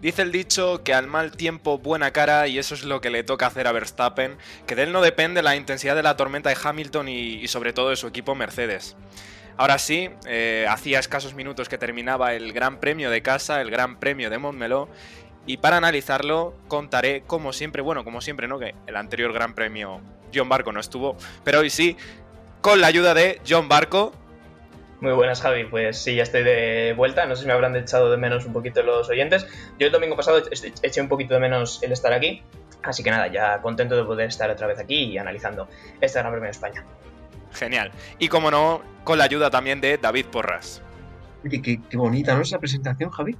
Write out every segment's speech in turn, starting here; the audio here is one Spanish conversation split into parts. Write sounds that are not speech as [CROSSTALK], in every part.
Dice el dicho que al mal tiempo buena cara y eso es lo que le toca hacer a Verstappen, que de él no depende la intensidad de la tormenta de Hamilton y, sobre todo de su equipo Mercedes. Ahora sí, eh, hacía escasos minutos que terminaba el Gran Premio de casa, el Gran Premio de Montmeló, y para analizarlo contaré, como siempre, bueno, como siempre, ¿no? Que el anterior Gran Premio John Barco no estuvo, pero hoy sí, con la ayuda de John Barco. Muy buenas, Javi. Pues sí, ya estoy de vuelta. No sé si me habrán echado de menos un poquito los oyentes. Yo el domingo pasado eché un poquito de menos el estar aquí. Así que nada, ya contento de poder estar otra vez aquí y analizando este Gran Premio de España. Genial. Y como no, con la ayuda también de David Porras. Oye, qué, qué bonita, ¿no? Esa presentación, Javi.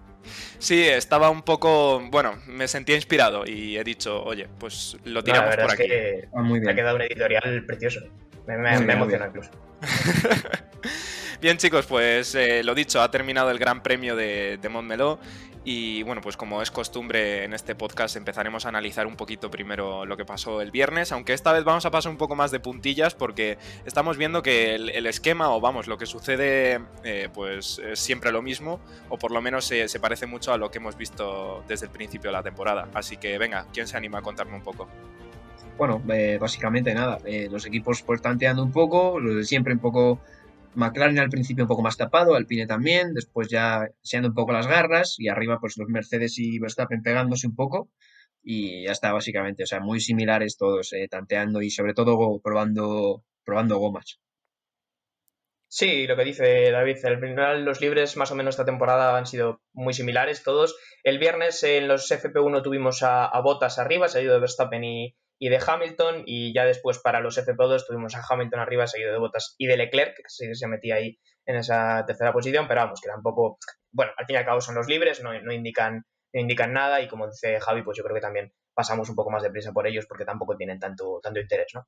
Sí, estaba un poco. Bueno, me sentía inspirado y he dicho, oye, pues lo tiramos la verdad por es aquí. que Ah, muy me bien. ha quedado un editorial precioso. Me, me, me emociona incluso. [LAUGHS] Bien, chicos, pues eh, lo dicho, ha terminado el Gran Premio de, de Montmeló. Y bueno, pues como es costumbre en este podcast, empezaremos a analizar un poquito primero lo que pasó el viernes, aunque esta vez vamos a pasar un poco más de puntillas porque estamos viendo que el, esquema, o vamos, lo que sucede, eh, pues es siempre lo mismo, o por lo menos se, parece mucho a lo que hemos visto desde el principio de la temporada. Así que venga, ¿quién se anima a contarme un poco? Bueno, eh, básicamente nada. los equipos pues tanteando un poco, lo de siempre un poco. McLaren al principio un poco más tapado, Alpine también, después ya seando un poco las garras y arriba pues los Mercedes y Verstappen pegándose un poco y ya está básicamente, o sea, muy similares todos, eh, tanteando y sobre todo probando, probando gomas. Sí, lo que dice David, al final los libres más o menos esta temporada han sido muy similares todos. El viernes en los FP1 tuvimos a, a Bottas arriba, seguido de Verstappen y, y de Hamilton, y ya después para los FP2 tuvimos a Hamilton arriba, seguido de Bottas y de Leclerc, que sí se metía ahí en esa tercera posición, pero vamos, que tampoco, bueno, al fin y al cabo son los libres, no, indican, no indican nada, y como dice Javi, pues yo creo que también pasamos un poco más de prisa por ellos porque tampoco tienen tanto, tanto interés, ¿no?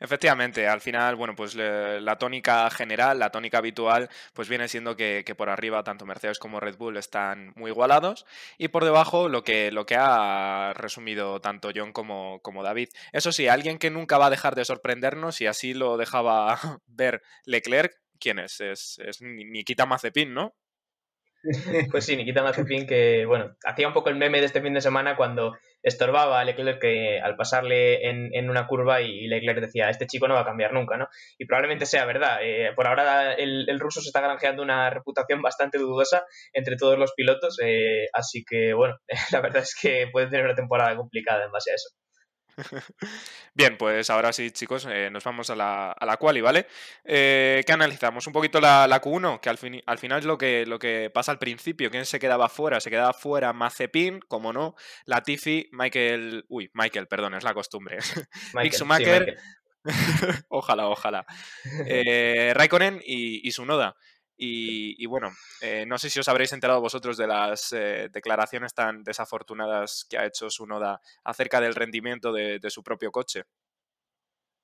Efectivamente, al final, bueno, pues le- la tónica general, la tónica habitual, pues viene siendo que, por arriba tanto Mercedes como Red Bull están muy igualados y por debajo lo que, lo que ha resumido tanto John como, como David. Eso sí, alguien que nunca va a dejar de sorprendernos y así lo dejaba [LAUGHS] ver Leclerc, ¿quién es? Es, es Ni- Nikita Mazepin, ¿no? [LAUGHS] Pues sí, Nikita Mazepin que, bueno, hacía un poco el meme de este fin de semana cuando estorbaba a Leclerc que, al pasarle en, en una curva y Leclerc decía, este chico no va a cambiar nunca, ¿no? Y probablemente sea verdad. Eh, por ahora el, el ruso se está granjeando una reputación bastante dudosa entre todos los pilotos, eh, así que, bueno, [LAUGHS] la verdad es que puede tener una temporada complicada en base a eso. [LAUGHS] Bien, pues ahora sí, chicos, eh, nos vamos a la, a la quali, ¿vale? Eh, ¿Qué analizamos? Un poquito la, la Q1, que al, fin- al final es lo que, lo que pasa al principio. ¿Quién se quedaba fuera? Se quedaba fuera Mazepin, como no, Latifi, Michael... Uy, Michael, perdón, es la costumbre. [LAUGHS] Michael, sí, Schumacher. Michael. [LAUGHS] ojalá, ojalá. Eh, Raikkonen y, y Tsunoda. Y, bueno, eh, no sé si os habréis enterado vosotros de las eh, declaraciones tan desafortunadas que ha hecho Tsunoda acerca del rendimiento de, su propio coche.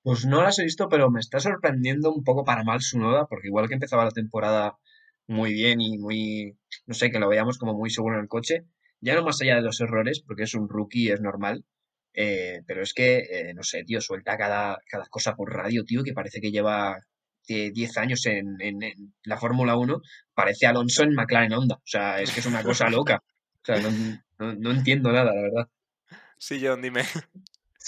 Pues no las he visto, pero me está sorprendiendo un poco para mal su Noda, porque igual que empezaba la temporada muy bien y muy, no sé, que lo veíamos como muy seguro en el coche, ya no más allá de los errores, porque es un rookie, es normal, eh, pero es que, no sé, tío, suelta cada, cada cosa por radio, tío, que parece que lleva eh, 10 años en, en- en la Fórmula 1, parece Alonso en McLaren Honda, o sea, es que es una cosa loca, o sea, no, no, no entiendo nada, la verdad. Sí, John, dime.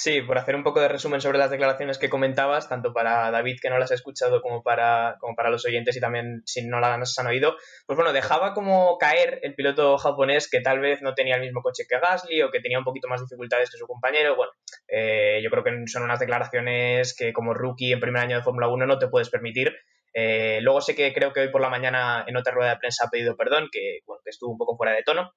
Sí, por hacer un poco de resumen sobre las declaraciones que comentabas, tanto para David, que no las ha escuchado, como para, como para los oyentes y también si no las han oído, pues bueno, dejaba como caer el piloto japonés que tal vez no tenía el mismo coche que Gasly o que tenía un poquito más dificultades que su compañero. Bueno, eh, yo creo que son unas declaraciones que como rookie en primer año de Fórmula 1 no te puedes permitir. Eh, luego sé que creo que hoy por la mañana en otra rueda de prensa ha pedido perdón, que, bueno, que estuvo un poco fuera de tono.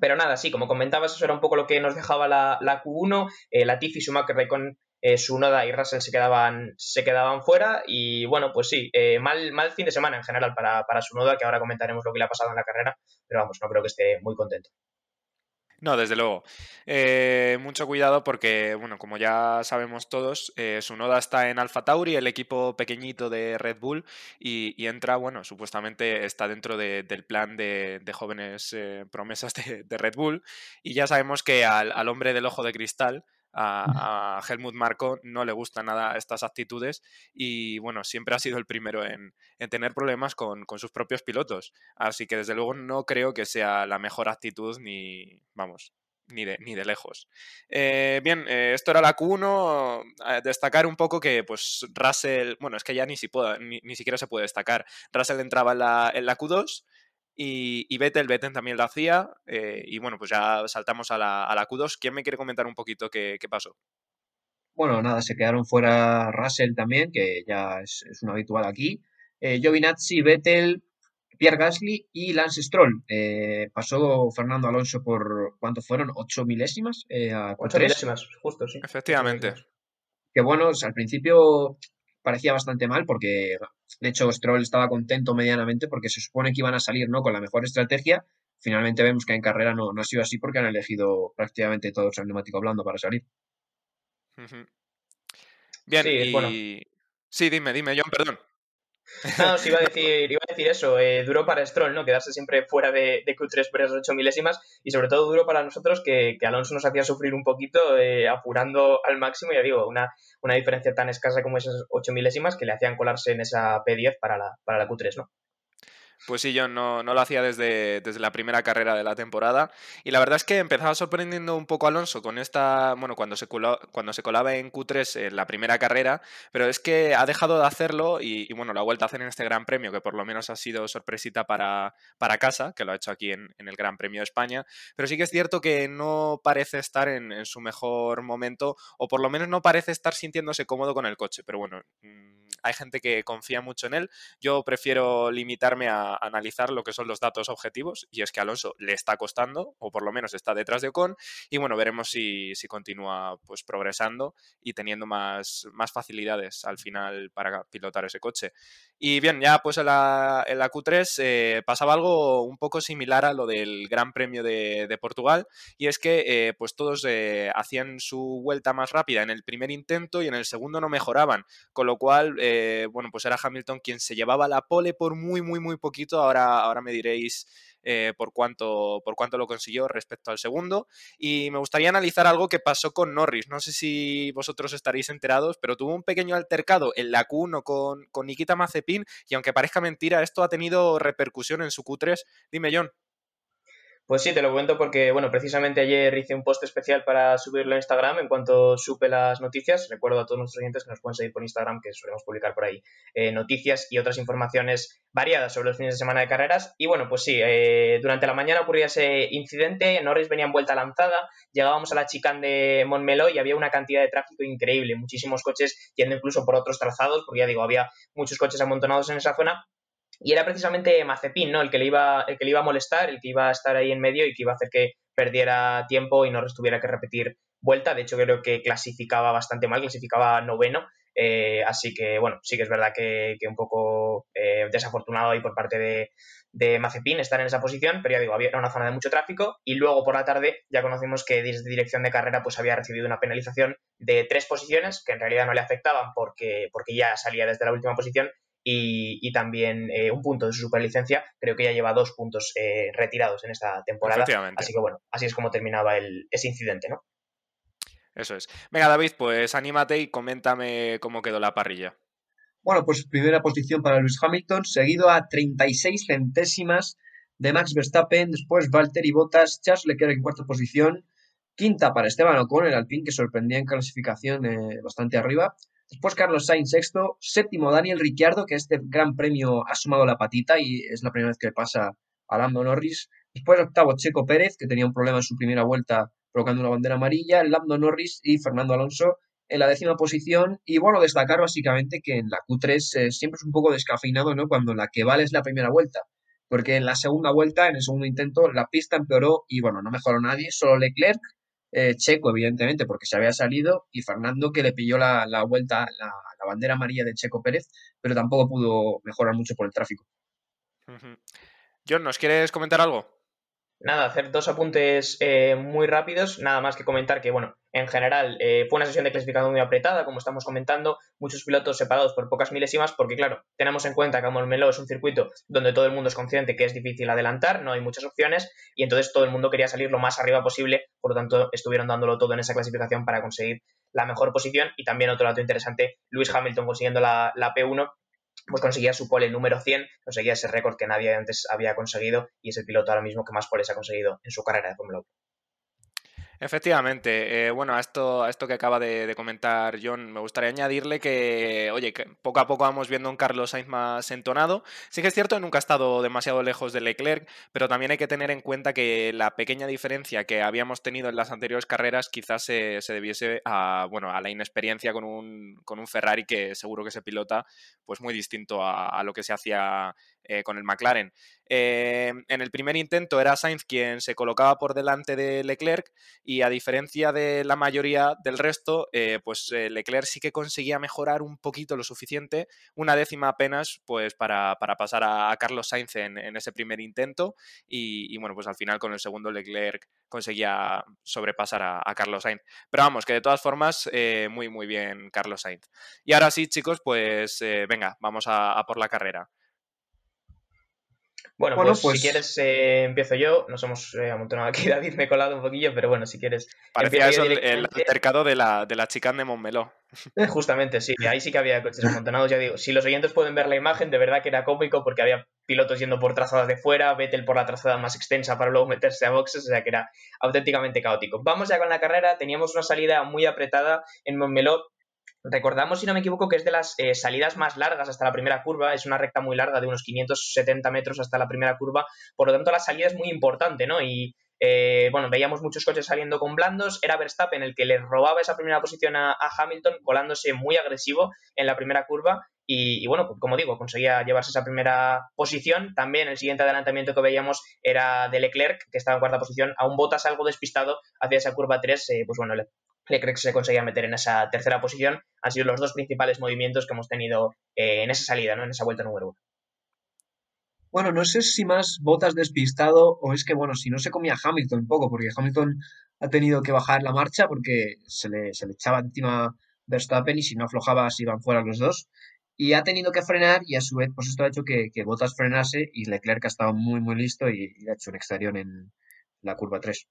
Pero nada, sí, como comentabas, eso era un poco lo que nos dejaba la, la Q1. Eh, Latifi, Schumacher, Raikkonen, eh, Sunoda y Russell se quedaban, se quedaban fuera. Y bueno, pues sí, eh, mal, mal fin de semana en general para, para Sunoda, que ahora comentaremos lo que le ha pasado en la carrera. Pero vamos, no creo que esté muy contento. No, desde luego. Eh, mucho cuidado porque, bueno, como ya sabemos todos, eh, su noda está en Alfa Tauri, el equipo pequeñito de Red Bull, y, entra, bueno, supuestamente está dentro del plan de, jóvenes eh, promesas de, Red Bull, y ya sabemos que al hombre del ojo de cristal, a, Helmut Marko no le gustan nada estas actitudes y bueno, siempre ha sido el primero en, tener problemas con, sus propios pilotos. Así que desde luego no creo que sea la mejor actitud ni, vamos, ni de, ni de lejos. Eh, bien, eh, esto era la Q1. Eh, destacar un poco que, pues, Russell, bueno, es que ya ni, si ni, ni, siquiera se puede destacar. Russell entraba en la, en la Q2 y, y Vettel, Vettel también lo hacía. Eh, y bueno, pues ya saltamos a la, a la Q2. ¿Quién me quiere comentar un poquito qué, pasó? Bueno, nada, se quedaron fuera Russell también, que ya es, un habitual aquí. Eh, Giovinazzi, Vettel, Pierre Gasly y Lance Stroll. Eh, pasó Fernando Alonso por, ¿cuánto fueron? ¿Ocho milésimas? Eh, Ocho milésimas, justo, sí. Efectivamente. Que bueno, al principio parecía bastante mal porque, de hecho, Stroll estaba contento medianamente porque se supone que iban a salir ¿no? con la mejor estrategia. Finalmente vemos que en carrera no, no ha sido así porque han elegido prácticamente todos el neumático blando para salir. Bien, y... Sí, dime, dime, John, perdón. No, sí iba a decir, iba a decir eso, eh, duro para Stroll, ¿no? Quedarse siempre fuera de, Q3 por esas 8 milésimas y sobre todo duro para nosotros que, Alonso nos hacía sufrir un poquito eh, apurando al máximo, ya digo, una, una diferencia tan escasa como esas 8 milésimas que le hacían colarse en esa P10 para la, para la Q3, ¿no? Pues sí, yo no, no lo hacía desde, desde, la primera carrera de la temporada. Y la verdad es que empezaba sorprendiendo un poco Alonso con esta, bueno, cuando se, cuando se colaba en Q3 en la primera carrera, pero es que ha dejado de hacerlo y, bueno, lo ha vuelto a hacer en este Gran Premio, que por lo menos ha sido sorpresita para, para casa, que lo ha hecho aquí en, en, el Gran Premio de España. Pero sí que es cierto que no parece estar en, en su mejor momento, o por lo menos no parece estar sintiéndose cómodo con el coche. Pero bueno, mm, hay gente que confía mucho en él. Yo prefiero limitarme a analizar lo que son los datos objetivos y es que Alonso le está costando o por lo menos está detrás de Ocon y bueno, veremos si, continúa pues progresando y teniendo más, más facilidades al final para pilotar ese coche. Y bien, ya pues en la, en la Q3 eh, pasaba algo un poco similar a lo del Gran Premio de, Portugal y es que eh, pues todos eh, hacían su vuelta más rápida en el primer intento y en el segundo no mejoraban, con lo cual, bueno, pues era Hamilton quien se llevaba la pole por muy, muy, muy poquito, ahora, ahora me diréis eh, por, cuánto, por cuánto lo consiguió respecto al segundo. Y me gustaría analizar algo que pasó con Norris. No sé si vosotros estaréis enterados, pero tuvo un pequeño altercado en la Q1 con, con Nikita Mazepin y aunque parezca mentira, esto ha tenido repercusión en su Q3. Dime, John. Pues sí, te lo cuento porque, bueno, precisamente ayer hice un post especial para subirlo a Instagram en cuanto supe las noticias. Recuerdo a todos nuestros clientes que nos pueden seguir por Instagram, que solemos publicar por ahí eh, noticias y otras informaciones variadas sobre los fines de semana de carreras. Y bueno, pues sí, eh, durante la mañana ocurría ese incidente, Norris venía en vuelta lanzada, llegábamos a la chicane de Montmeló y había una cantidad de tráfico increíble, muchísimos coches yendo incluso por otros trazados, porque ya digo, había muchos coches amontonados en esa zona y era precisamente Mazepin, ¿no? El que, le iba, el que le iba a molestar, el que iba a estar ahí en medio y que iba a hacer que perdiera tiempo y no tuviera que repetir vuelta. De hecho, creo que clasificaba bastante mal, clasificaba noveno. Eh, así que, bueno, sí que es verdad que, un poco eh, desafortunado ahí por parte de, de estar en esa posición, pero ya digo, había una zona de mucho tráfico y luego por la tarde ya conocimos que desde dirección de carrera pues había recibido una penalización de tres posiciones que en realidad no le afectaban porque, porque ya salía desde la última posición y, también eh, un punto de su superlicencia. Creo que ya lleva dos puntos eh, retirados en esta temporada. Así que bueno, así es como terminaba el, ese incidente, ¿no? Eso es. Venga, David, pues anímate y coméntame cómo quedó la parrilla. Bueno, pues primera posición para Luis Hamilton, seguido a 36 centésimas de Max Verstappen, después Valtteri Bottas, Charles Leclerc en cuarta posición, quinta para Esteban Ocon, el Alpine que sorprendía en clasificación eh, bastante arriba, Después Carlos Sainz sexto, séptimo Daniel Ricciardo, que este gran premio ha sumado la patita y es la primera vez que pasa a Lando Norris. Después octavo Checo Pérez, que tenía un problema en su primera vuelta provocando una bandera amarilla, Lando Norris y Fernando Alonso en la décima posición. Y bueno, destacar básicamente que en la Q3 eh, siempre es un poco descafeinado, ¿no? Cuando la que vale es la primera vuelta. Porque en la segunda vuelta, en el segundo intento, la pista empeoró y bueno, no mejoró nadie, solo Leclerc eh, Checo, evidentemente, porque se había salido, y Fernando, que le pilló la, vuelta, la, bandera amarilla de Checo Pérez, pero tampoco pudo mejorar mucho por el tráfico. John, ¿nos quieres comentar algo? Nada, hacer dos apuntes eh, muy rápidos, nada más que comentar que, bueno, en general eh, fue una sesión de clasificación muy apretada, como estamos comentando, muchos pilotos separados por pocas milésimas, porque claro, tenemos en cuenta que Meló es un circuito donde todo el mundo es consciente que es difícil adelantar, no hay muchas opciones, y entonces todo el mundo quería salir lo más arriba posible, por lo tanto estuvieron dándolo todo en esa clasificación para conseguir la mejor posición, y también otro dato interesante, Lewis Hamilton consiguiendo la, la P1, pues conseguía su pole número 100, conseguía ese récord que nadie antes había conseguido y es el piloto ahora mismo que más poles ha conseguido en su carrera de Fórmula 1. Efectivamente, eh, bueno, a esto, a esto que acaba de, comentar John, me gustaría añadirle que, oye, que poco a poco vamos viendo un Carlos Sainz más entonado. Sí que es cierto, nunca ha estado demasiado lejos de Leclerc, pero también hay que tener en cuenta que la pequeña diferencia que habíamos tenido en las anteriores carreras quizás se, debiese a, bueno, a la inexperiencia con un, con un Ferrari que seguro que se pilota pues muy distinto a lo que se hacía eh, con el McLaren. Eh, en el primer intento era Sainz quien se colocaba por delante de Leclerc y a diferencia de la mayoría del resto, eh, pues Leclerc sí que conseguía mejorar un poquito lo suficiente, una décima apenas, pues para, pasar a, Carlos Sainz en, ese primer intento y, bueno, pues al final con el segundo Leclerc conseguía sobrepasar a, Carlos Sainz. Pero vamos, que de todas formas, muy, muy bien Carlos Sainz. Y ahora sí, chicos, pues venga, vamos a por la carrera. Bueno, pues, si pues quieres eh, empiezo yo. Nos hemos eh, amontonado aquí, [LAUGHS] David, me he colado un poquillo, pero bueno, si quieres. Parecía eso el, altercado de la, de la chicane de Montmeló. Justamente, sí, ahí sí que había coches amontonados, ya digo. Si los oyentes pueden ver la imagen, de verdad que era cómico porque había pilotos yendo por trazadas de fuera, Vettel por la trazada más extensa para luego meterse a boxes, o sea que era auténticamente caótico. Vamos ya con la carrera, teníamos una salida muy apretada en Montmeló, Recordamos, si no me equivoco, que es de las eh, salidas más largas hasta la primera curva, es una recta muy larga de unos 570 metros hasta la primera curva, por lo tanto la salida es muy importante, ¿no? Y eh, bueno, veíamos muchos coches saliendo con blandos, era Verstappen el que le robaba esa primera posición a, Hamilton, colándose muy agresivo en la primera curva y, bueno, como digo, conseguía llevarse esa primera posición. También el siguiente adelantamiento que veíamos era de Leclerc, que estaba en cuarta posición, a un Botas algo despistado hacia esa curva 3, eh, pues bueno, Leclerc se conseguía meter en esa tercera posición. Han sido los dos principales movimientos que hemos tenido eh, en esa salida, ¿no? en esa vuelta número uno. Bueno, no sé si más botas despistado o es que, bueno, si no se comía Hamilton un poco, porque Hamilton ha tenido que bajar la marcha porque se le, se le echaba encima Verstappen y si no aflojaba se iban fuera los dos. Y ha tenido que frenar y a su vez, pues esto ha hecho que, que Bottas frenase y Leclerc ha estado muy, muy listo y, y ha hecho un exterior en la curva 3.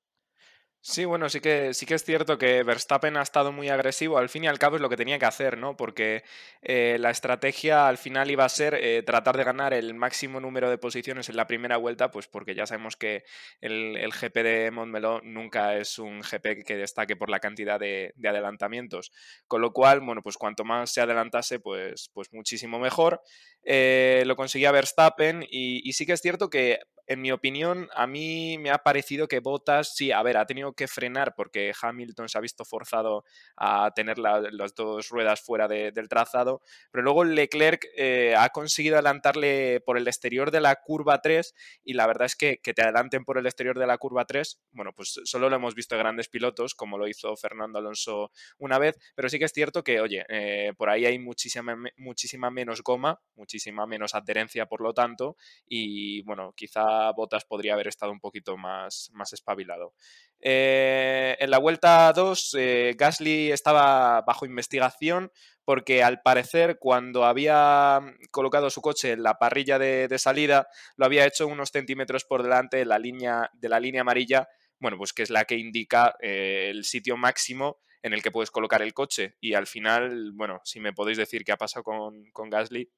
Sí, bueno, sí que, sí que es cierto que Verstappen ha estado muy agresivo, al fin y al cabo es lo que tenía que hacer, ¿no? Porque eh, la estrategia al final iba a ser eh, tratar de ganar el máximo número de posiciones en la primera vuelta, pues porque ya sabemos que el, GP de Montmeló nunca es un GP que destaque por la cantidad de, adelantamientos. Con lo cual, bueno, pues cuanto más se adelantase, pues, pues muchísimo mejor. Eh, lo conseguía Verstappen y, y sí que es cierto que en mi opinión, a mí me ha parecido que Bottas, sí, a ver, ha tenido que frenar porque Hamilton se ha visto forzado a tener las dos ruedas fuera del trazado, pero luego Leclerc eh, ha conseguido adelantarle por el exterior de la curva 3 y la verdad es que que te adelanten por el exterior de la curva 3, bueno, pues solo lo hemos visto en grandes pilotos, como lo hizo Fernando Alonso una vez, pero sí que es cierto que, oye, eh, por ahí hay muchísima, muchísima menos goma, muchísima menos adherencia, por lo tanto, y bueno, quizá Botas podría haber estado un poquito más, más espabilado. Eh, en la vuelta 2, eh, Gasly estaba bajo investigación porque al parecer cuando había colocado su coche en la parrilla de, salida lo había hecho unos centímetros por delante de la línea, de la línea amarilla, bueno, pues que es la que indica eh, el sitio máximo en el que puedes colocar el coche. Y al final, bueno, si me podéis decir qué ha pasado con, con Gasly.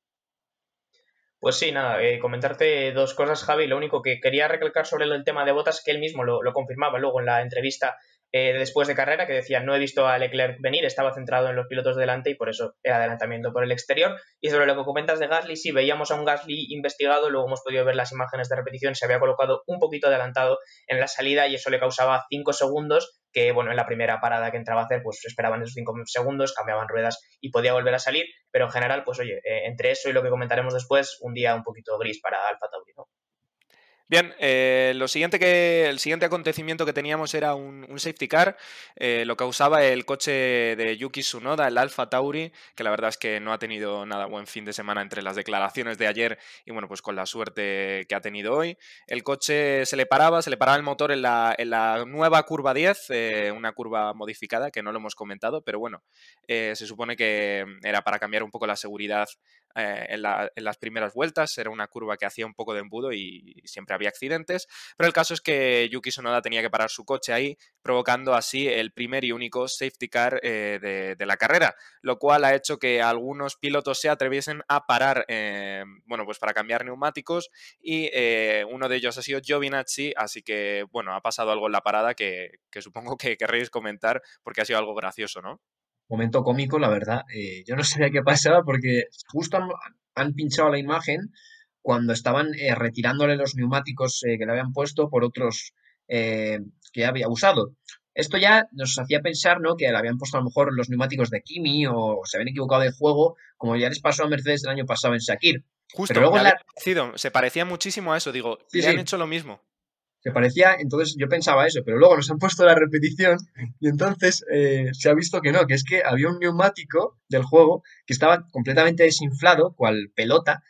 Pues sí, nada, eh, comentarte dos cosas, Javi. Lo único que quería recalcar sobre el tema de botas, que él mismo lo, confirmaba luego en la entrevista eh, después de carrera, que decía, no he visto a Leclerc venir, estaba centrado en los pilotos de delante y por eso el adelantamiento por el exterior. Y sobre lo que comentas de Gasly, sí, veíamos a un Gasly investigado, luego hemos podido ver las imágenes de repetición, se había colocado un poquito adelantado en la salida y eso le causaba 5 segundos que bueno, en la primera parada que entraba a hacer, pues esperaban esos 5 segundos, cambiaban ruedas y podía volver a salir, pero en general, pues oye, eh, entre eso y lo que comentaremos después, un día un poquito gris para Alfa Tauri, ¿no? Bien, eh, lo siguiente que, el siguiente acontecimiento que teníamos era un, safety car, eh, lo causaba el coche de Yuki Tsunoda, el Alfa Tauri, que la verdad es que no ha tenido nada buen fin de semana entre las declaraciones de ayer y bueno, pues con la suerte que ha tenido hoy. El coche se le paraba, se le paraba el motor en la, en la nueva curva 10, eh, una curva modificada que no lo hemos comentado, pero bueno, se supone que era para cambiar un poco la seguridad en, en, las primeras vueltas, era una curva que hacía un poco de embudo y siempre había accidentes, pero el caso es que Yuki Sonoda tenía que parar su coche ahí, provocando así el primer y único safety car eh, de, la carrera, lo cual ha hecho que algunos pilotos se atreviesen a parar, eh, bueno, pues para cambiar neumáticos y eh, uno de ellos ha sido Giovinazzi, así que, bueno, ha pasado algo en la parada que, supongo que querréis comentar porque ha sido algo gracioso, ¿no? Momento cómico, la verdad. yo no [LAUGHS] sabía qué pasaba porque justo han pinchado la imagen cuando estaban eh, retirándole los neumáticos eh, que le habían puesto por otros eh, que había usado. Esto ya nos hacía pensar ¿no? que le habían puesto a lo mejor los neumáticos de Kimi o se habían equivocado de juego, como ya les pasó a Mercedes el año pasado en Shakir. Justo, Pero luego se parecía muchísimo a eso, digo, sí, han hecho lo mismo. Se parecía, entonces yo pensaba eso, pero luego nos han [LAUGHS] puesto la repetición y entonces se ha visto que no, que es que había un neumático del juego que estaba completamente desinflado, cual pelota,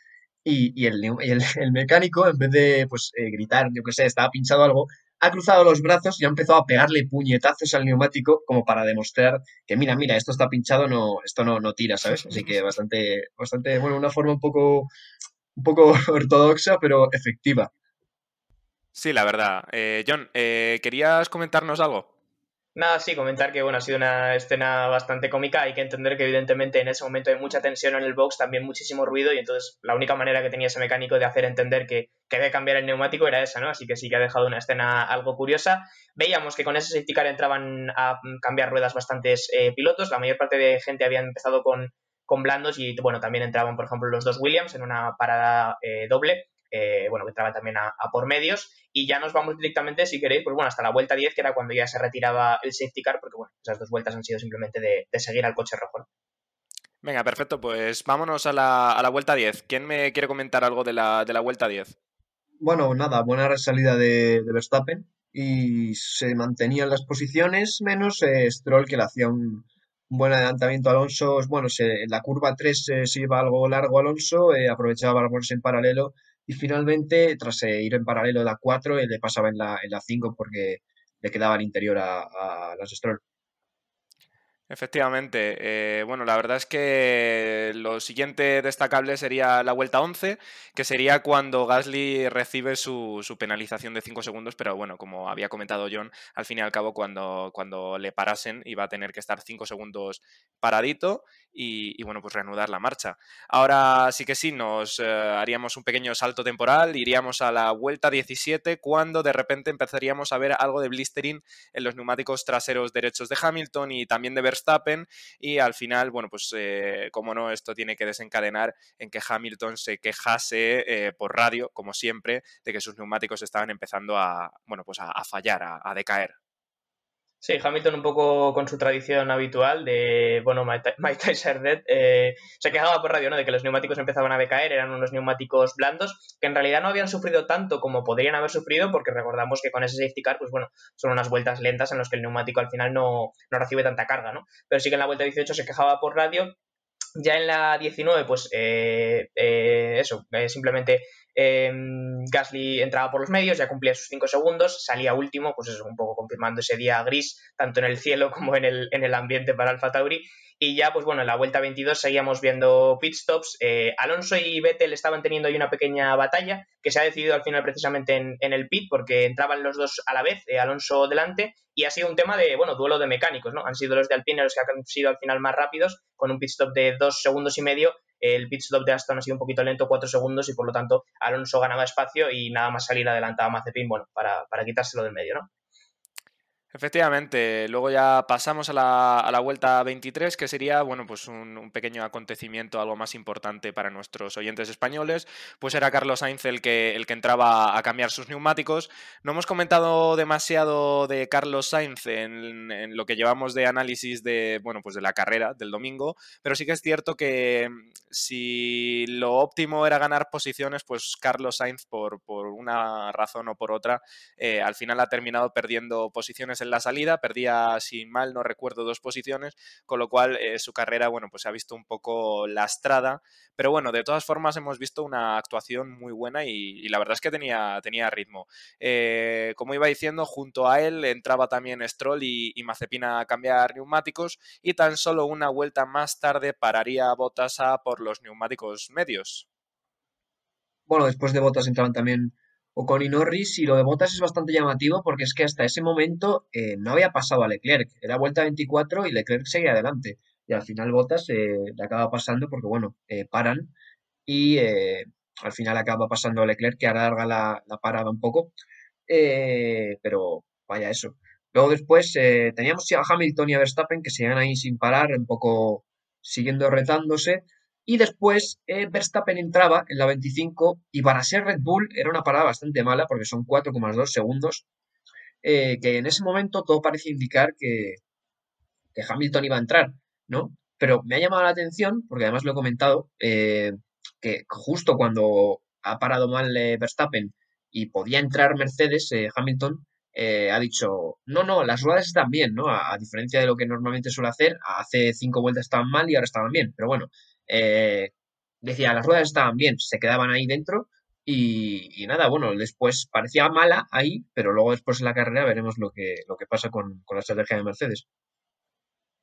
y, el, [LAUGHS] el, mecánico, en vez de pues, eh, gritar, yo que sé, estaba pinchado algo, ha cruzado los brazos y ha empezado a pegarle puñetazos al neumático como para demostrar que, mira, mira, esto está pinchado, no, esto no, no tira, ¿sabes? Así que bastante, bastante, bueno, una forma un poco, un poco [LAUGHS] ortodoxa, pero efectiva. Sí, la verdad. Eh, John, eh, ¿querías comentarnos algo? Nada, sí, comentar que bueno, ha sido una escena bastante cómica. Hay que entender que evidentemente en ese momento hay mucha tensión en el box, también muchísimo ruido, y entonces la única manera que tenía ese mecánico de hacer entender que, que debe cambiar el neumático era esa, ¿no? Así que sí que ha dejado una escena algo curiosa. Veíamos que con ese safety car entraban a cambiar ruedas bastantes eh, pilotos. La mayor parte de gente había empezado con, con blandos y bueno, también entraban, por ejemplo, los dos Williams en una parada eh, doble eh, bueno, que entraba también a, por medios. Y ya nos vamos directamente, si queréis, pues bueno, hasta la vuelta 10, que era cuando ya se retiraba el safety car, porque bueno, esas dos vueltas han sido simplemente de, seguir al coche rojo. Venga, perfecto, pues vámonos a la, a la, vuelta 10. ¿Quién me quiere comentar algo de la, de la vuelta 10? Bueno, nada, buena salida de, Verstappen y se mantenían las posiciones, menos eh, Stroll que le hacía un, buen adelantamiento Alonso. Bueno, se, en la curva 3 eh, se iba algo largo Alonso, aprovechaba para ponerse en paralelo y finalmente, tras eh, ir en paralelo la 4, él le pasaba en la, en la 5 porque le quedaba al interior a, a las Stroll. Efectivamente. Eh, bueno, la verdad es que lo siguiente destacable sería la vuelta 11, que sería cuando Gasly recibe su, penalización de 5 segundos, pero bueno, como había comentado John, al fin y al cabo cuando, cuando le parasen iba a tener que estar 5 segundos paradito y, bueno, pues reanudar la marcha. Ahora sí que sí, nos eh, haríamos un pequeño salto temporal, iríamos a la vuelta 17 cuando de repente empezaríamos a ver algo de blistering en los neumáticos traseros derechos de Hamilton y también de Verstappen y al final, bueno, pues eh, como no, esto tiene que desencadenar en que Hamilton se quejase eh, por radio, como siempre, de que sus neumáticos estaban empezando a, bueno, pues a, fallar, a decaer. Sí, Hamilton un poco con su tradición habitual de, bueno, Mike Tyson eh, se quejaba por radio, ¿no? De que los neumáticos empezaban a decaer, eran unos neumáticos blandos, que en realidad no habían sufrido tanto como podrían haber sufrido, porque recordamos que con ese safety car, pues bueno, son unas vueltas lentas en las que el neumático al final no, no recibe tanta carga, ¿no? Pero sí que en la vuelta 18 se quejaba por radio ya en la 19, pues eh, eh, eso, simplemente Em, Gasly entraba por los medios, ya cumplía sus 5 segundos, salía último, pues eso, un poco confirmando ese día gris, tanto en el cielo [LAUGHS] como en el, en el ambiente para Alfa Tauri. Y ya, pues bueno, en la vuelta 22 seguíamos viendo pit stops. Eh, Alonso y Vettel estaban teniendo ahí una pequeña batalla que se ha decidido al final precisamente en, el pit porque entraban los dos a la vez, eh, Alonso delante, y ha sido un tema de, bueno, duelo de mecánicos, ¿no? Han sido los de Alpine los que han sido al final más rápidos, con un pit stop de dos segundos y medio el pit stop de Aston ha sido un poquito lento, 4 segundos, y por lo tanto Alonso ganaba espacio y nada más salir adelantaba Mazepin, bueno, para, para quitárselo del medio, ¿no? Efectivamente, luego ya pasamos a la, a la, vuelta 23, que sería, bueno, pues un, pequeño acontecimiento, algo más importante para nuestros oyentes españoles, pues era Carlos Sainz el que, el que entraba a cambiar sus neumáticos. No hemos comentado demasiado de Carlos Sainz en, en, lo que llevamos de análisis de, bueno, pues de la carrera del domingo, pero sí que es cierto que mm, si lo óptimo era ganar posiciones, pues Carlos Sainz, por, por una razón o por otra, eh, al final ha terminado perdiendo posiciones en la salida, perdía, si mal no recuerdo, dos posiciones, con lo cual eh, su carrera, bueno, pues se ha visto un poco lastrada, pero bueno, de todas formas hemos visto una actuación muy buena y, la verdad es que tenía, tenía ritmo. Eh, como iba diciendo, junto a él entraba también Stroll y, y, Mazepina a cambiar neumáticos y tan solo una vuelta más tarde pararía Bottas a por los neumáticos medios. Bueno, después de Bottas entraban también Ocon y Norris, y lo de Bottas es bastante llamativo porque es que hasta ese momento eh, no había pasado a Leclerc. Era vuelta 24 y Leclerc seguía adelante. Y al final Bottas eh, le acaba pasando porque, bueno, eh, paran y eh, al final acaba pasando a Leclerc que alarga la, la parada un poco. Eh, pero vaya eso. Luego después teníamos a Hamilton y a Verstappen que seguían ahí sin parar, un poco siguiendo retándose. Y después eh, Verstappen entraba en la 25 y para ser Red Bull era una parada bastante mala porque son 4,2 segundos, eh, que en ese momento todo parece indicar que, que, Hamilton iba a entrar, ¿no? Pero me ha llamado la atención, porque además lo he comentado, eh, que justo cuando ha parado mal Verstappen y podía entrar Mercedes, Hamilton, ha dicho, no, no, las ruedas están bien, ¿no? A, a, diferencia de lo que normalmente suele hacer, hace cinco vueltas estaban mal y ahora estaban bien, pero bueno, eh, decía, las ruedas estaban bien, se quedaban ahí dentro y, nada, bueno, después parecía mala ahí, pero luego después en la carrera veremos lo que, lo que pasa con, con la estrategia de Mercedes.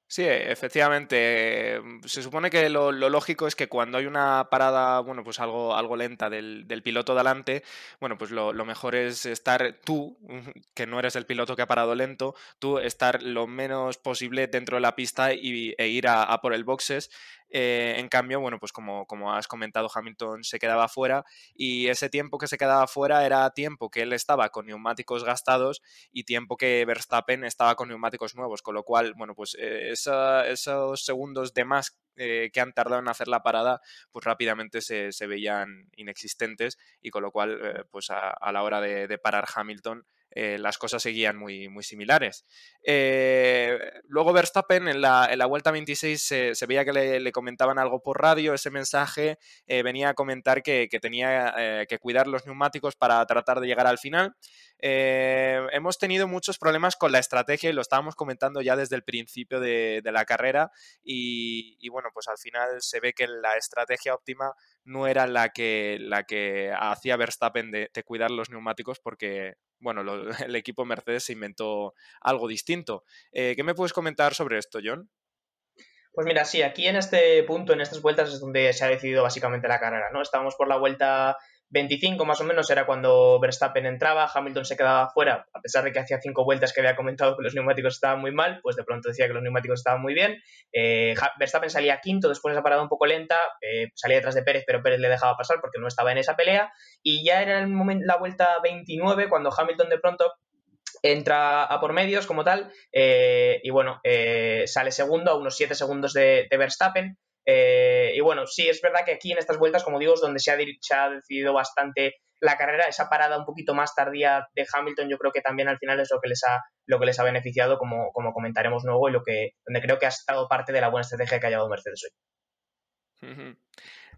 Sí, efectivamente. Se supone que lo, lógico es que cuando hay una parada, bueno, pues algo, algo lenta del, del piloto delante, bueno, pues lo, mejor es estar tú, [LAUGHS] que no eres el piloto que ha parado lento, tú estar lo menos posible dentro de la pista y, e ir a por el boxes eh, en cambio, bueno, pues como, como, has comentado, Hamilton se quedaba fuera y ese tiempo que se quedaba fuera era tiempo que él estaba con neumáticos gastados y tiempo que Verstappen estaba con neumáticos nuevos, con lo cual, bueno, pues eh, esos segundos de más eh, que han tardado en hacer la parada, pues rápidamente se, se veían inexistentes y con lo cual, pues a, la hora de parar Hamilton, eh, las cosas seguían muy, muy similares. Eh, luego Verstappen en la, en la vuelta 26 se, veía que le, comentaban algo por radio, ese mensaje eh, venía a comentar que, que tenía que cuidar los neumáticos para tratar de llegar al final. Hemos tenido muchos problemas con la estrategia y lo estábamos comentando ya desde el principio de, de la carrera y, bueno, pues al final se ve que la estrategia óptima no era la que, la que hacía Verstappen de, de cuidar los neumáticos porque, bueno, [LAUGHS] el equipo Mercedes se inventó algo distinto. Eh, ¿Qué me puedes comentar sobre esto, John? Pues mira, sí, aquí en este punto, en estas vueltas, es donde se ha decidido básicamente la carrera, ¿no? Estábamos por la vuelta 25 más o menos era cuando Verstappen entraba, Hamilton se quedaba fuera, a pesar de que hacía cinco vueltas que había comentado que los neumáticos estaban muy mal, pues de pronto decía que los neumáticos estaban muy bien. Eh, Verstappen salía quinto después de esa parada un poco lenta, eh, salía detrás de Pérez, pero Pérez le dejaba pasar porque no estaba en esa pelea. Y ya era la vuelta 29 cuando Hamilton de pronto entra a por medios como tal eh, y bueno, sale segundo a unos 7 segundos de Verstappen. Eh, y bueno, sí, es verdad que aquí en estas vueltas, como digo, es donde se ha, ha, decidido bastante la carrera. Esa parada un poquito más tardía de Hamilton, yo creo que también al final es lo que les ha, lo que les ha beneficiado, como, como comentaremos luego, y lo que, donde creo que ha estado parte de la buena estrategia que ha llevado Mercedes hoy.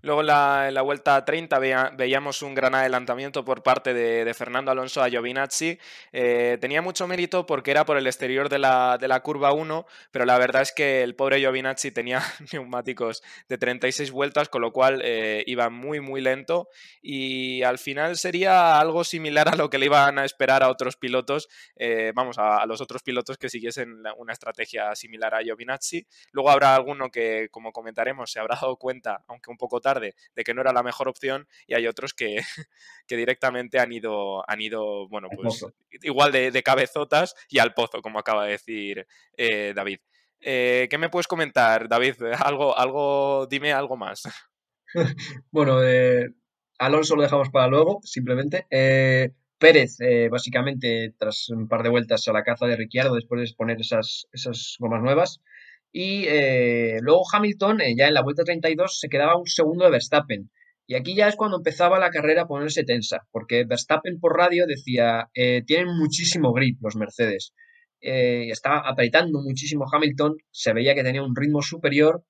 Luego en la, la, vuelta 30 veía, veíamos un gran adelantamiento por parte de, de Fernando Alonso a Giovinazzi. Eh, tenía mucho mérito porque era por el exterior de la, de la, curva 1, pero la verdad es que el pobre Giovinazzi tenía [LAUGHS] neumáticos de 36 vueltas, con lo cual eh, iba muy, muy lento. Y al final sería algo similar a lo que le iban a esperar a otros pilotos, eh, vamos, a, a, los otros pilotos que siguiesen una estrategia similar a Giovinazzi. Luego habrá alguno que, como comentaremos, se habrá dado cuenta, aunque un poco tarde, tarde de que no era la mejor opción y hay otros que, [LAUGHS] que directamente han ido, han ido bueno, pues igual de, de, cabezotas y al pozo, como acaba de decir eh, David. Eh, ¿Qué me puedes comentar, David? [LAUGHS] Algo, algo, dime algo más. [LAUGHS] bueno, eh, Alonso lo dejamos para luego, simplemente. Pérez, básicamente, tras un par de vueltas a la caza de Ricciardo, después de poner esas, esas gomas nuevas. Y eh, luego Hamilton, ya en la vuelta 32, se quedaba un segundo de Verstappen. Y aquí ya es cuando empezaba la carrera a ponerse tensa, porque Verstappen por radio decía, tienen muchísimo grip los Mercedes. estaba apretando muchísimo Hamilton, se veía que tenía un ritmo superior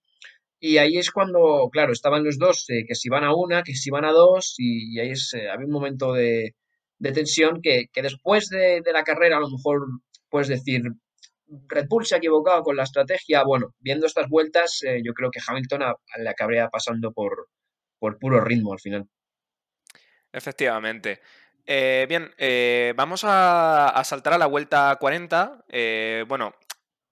y ahí es cuando, claro, estaban los dos, eh, que si van a una, que si van a dos, y, ahí es, eh, había un momento de, tensión que, después de, la carrera a lo mejor puedes decir, Red Bull se ha equivocado con la estrategia. Bueno, viendo estas vueltas, eh, yo creo que Hamilton le acabaría pasando por, por puro ritmo al final. Efectivamente. bien, vamos a, a, saltar a la vuelta 40. bueno,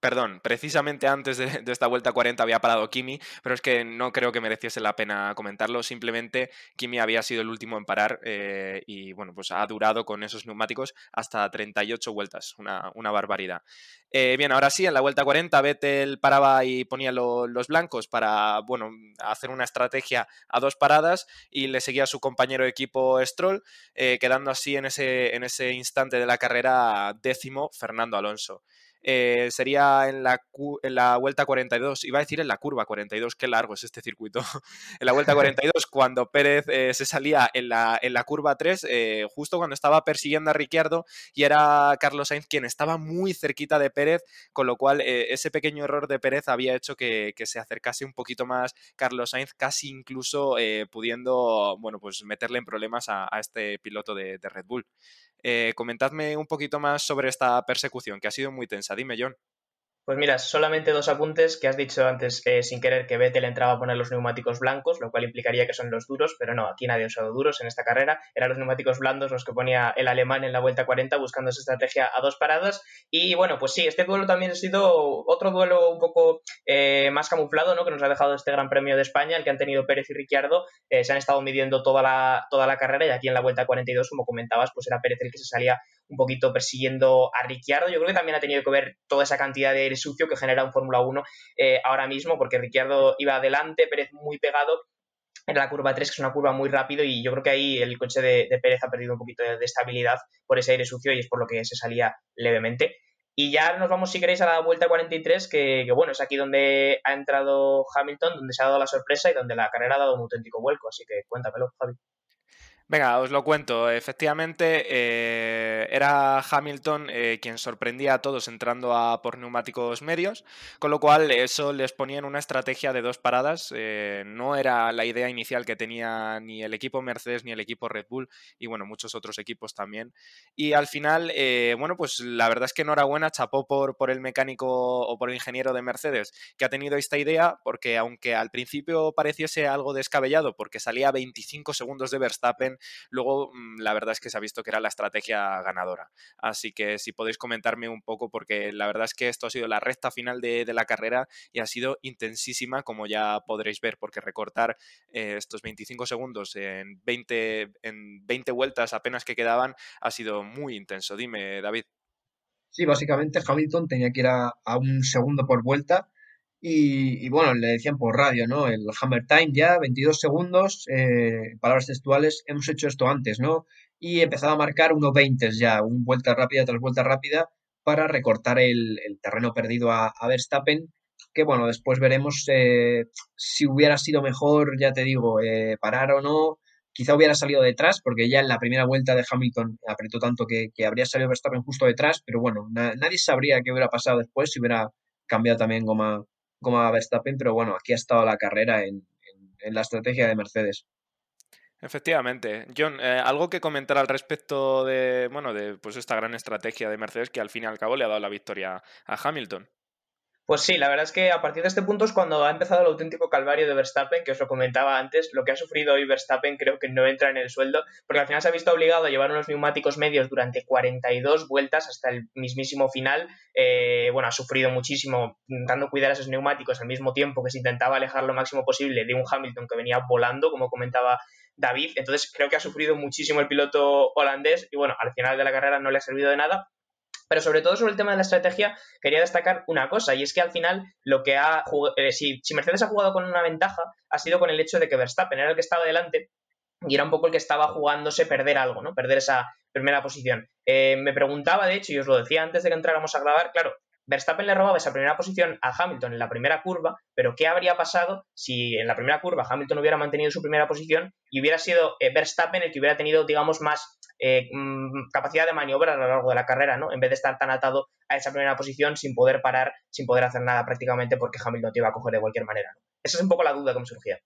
Perdón, precisamente antes de, esta vuelta 40 había parado Kimi, pero es que no creo que mereciese la pena comentarlo. Simplemente Kimi había sido el último en parar eh, y bueno, pues ha durado con esos neumáticos hasta 38 vueltas, una, barbaridad. Eh, bien, ahora sí, en la vuelta 40 Vettel paraba y ponía los blancos para bueno, hacer una estrategia a dos paradas y le seguía su compañero de equipo Stroll, eh, quedando así en ese, en ese instante de la carrera décimo Fernando Alonso. Eh, sería en la, en la vuelta 42, iba a decir en la curva 42, qué largo es este circuito. [LAUGHS] en la vuelta [LAUGHS] 42, cuando Pérez eh, se salía en la, en la curva 3, eh, justo cuando estaba persiguiendo a Ricciardo y era Carlos Sainz quien estaba muy cerquita de Pérez, con lo cual ese pequeño error de Pérez había hecho que, se acercase un poquito más Carlos Sainz, casi incluso pudiendo, bueno, pues meterle en problemas a, este piloto de Red Bull. Eh, comentadme un poquito más sobre esta persecución, que ha sido muy tensa. Dime, John. Pues mira, solamente dos apuntes que has dicho antes eh, sin querer que Vettel entraba a poner los neumáticos blancos, lo cual implicaría que son los duros, pero no, aquí nadie ha usado duros en esta carrera, eran los neumáticos blandos los que ponía el alemán en la vuelta 40 buscando esa estrategia a dos paradas y bueno, pues sí, este duelo también ha sido otro duelo un poco eh, más camuflado, ¿no? Que nos ha dejado este Gran Premio de España, el que han tenido Pérez y Ricciardo, eh, se han estado midiendo toda la, toda la carrera y aquí en la vuelta 42, como comentabas, pues era Pérez el que se salía un poquito persiguiendo a Ricciardo. Yo creo que también ha tenido que ver toda esa cantidad de aire sucio que genera un Fórmula 1 eh, ahora mismo, porque Ricciardo iba adelante, Pérez muy pegado en la curva 3, que es una curva muy rápido, y yo creo que ahí el coche de, Pérez ha perdido un poquito de, estabilidad por ese aire sucio y es por lo que se salía levemente. Y ya nos vamos, si queréis, a la vuelta 43, que, que, bueno, es aquí donde ha entrado Hamilton, donde se ha dado la sorpresa y donde la carrera ha dado un auténtico vuelco. Así que cuéntamelo, Javi. Venga, os lo cuento. Efectivamente, eh, era Hamilton eh, quien sorprendía a todos entrando a por neumáticos medios, con lo cual eso les ponía en una estrategia de dos paradas. Eh, no era la idea inicial que tenía ni el equipo Mercedes ni el equipo Red Bull y bueno, muchos otros equipos también. Y al final, bueno, pues la verdad es que enhorabuena, chapó por, por el mecánico o por el ingeniero de Mercedes que ha tenido esta idea, porque aunque al principio pareciese algo descabellado, porque salía 25 segundos de Verstappen, luego mm, la verdad es que se ha visto que era la estrategia ganadora. Así que si podéis comentarme un poco, porque la verdad es que esto ha sido la recta final de, la carrera y ha sido intensísima, como ya podréis ver, porque recortar eh, estos 25 segundos en 20, en 20 vueltas apenas que quedaban ha sido muy intenso. Dime, David. Sí, básicamente Hamilton tenía que ir a un segundo por vuelta y, bueno, le decían por radio, ¿no? El Hammer Time ya, 22 segundos, eh, palabras textuales, hemos hecho esto antes, ¿no? Y empezaba a marcar 1.20 ya, un vuelta rápida tras vuelta rápida para recortar el, terreno perdido a, Verstappen, que bueno, después veremos eh, si hubiera sido mejor, ya te digo, eh, parar o no. Quizá hubiera salido detrás, porque ya en la primera vuelta de Hamilton apretó tanto que, habría salido Verstappen justo detrás, pero bueno, nadie sabría qué hubiera pasado después si hubiera cambiado también goma, como a Verstappen, pero bueno, aquí ha estado la carrera en, la estrategia de Mercedes. Efectivamente. John, eh, algo que comentar al respecto de, bueno, de pues esta gran estrategia de Mercedes que al fin y al cabo le ha dado la victoria a Hamilton. Pues sí, la verdad es que a partir de este punto es cuando ha empezado el auténtico calvario de Verstappen, que os lo comentaba antes. Lo que ha sufrido hoy Verstappen creo que no entra en el sueldo, porque al final se ha visto obligado a llevar unos neumáticos medios durante 42 vueltas hasta el mismísimo final. Eh, bueno, ha sufrido muchísimo intentando cuidar esos neumáticos al mismo tiempo que se intentaba alejar lo máximo posible de un Hamilton que venía volando, como comentaba David. Entonces creo que ha sufrido muchísimo el piloto holandés y bueno, al final de la carrera no le ha servido de nada pero sobre todo sobre el tema de la estrategia, quería destacar una cosa, y es que al final lo que ha eh, si, Mercedes ha jugado con una ventaja, ha sido con el hecho de que Verstappen era el que estaba delante y era un poco el que estaba jugándose perder algo, ¿no? Perder esa primera posición. Eh, me preguntaba, de hecho, y os lo decía antes de que entráramos a grabar, claro, Verstappen le robaba esa primera posición a Hamilton en la primera curva, pero ¿qué habría pasado si en la primera curva Hamilton hubiera mantenido su primera posición y hubiera sido eh, Verstappen el que hubiera tenido, digamos, más eh, mm, capacidad de maniobra a lo largo de la carrera, ¿no? En vez de estar tan atado a esa primera posición sin poder parar, sin poder hacer nada prácticamente porque Hamilton te iba a coger de cualquier manera. Esa es un poco la duda que me surgía.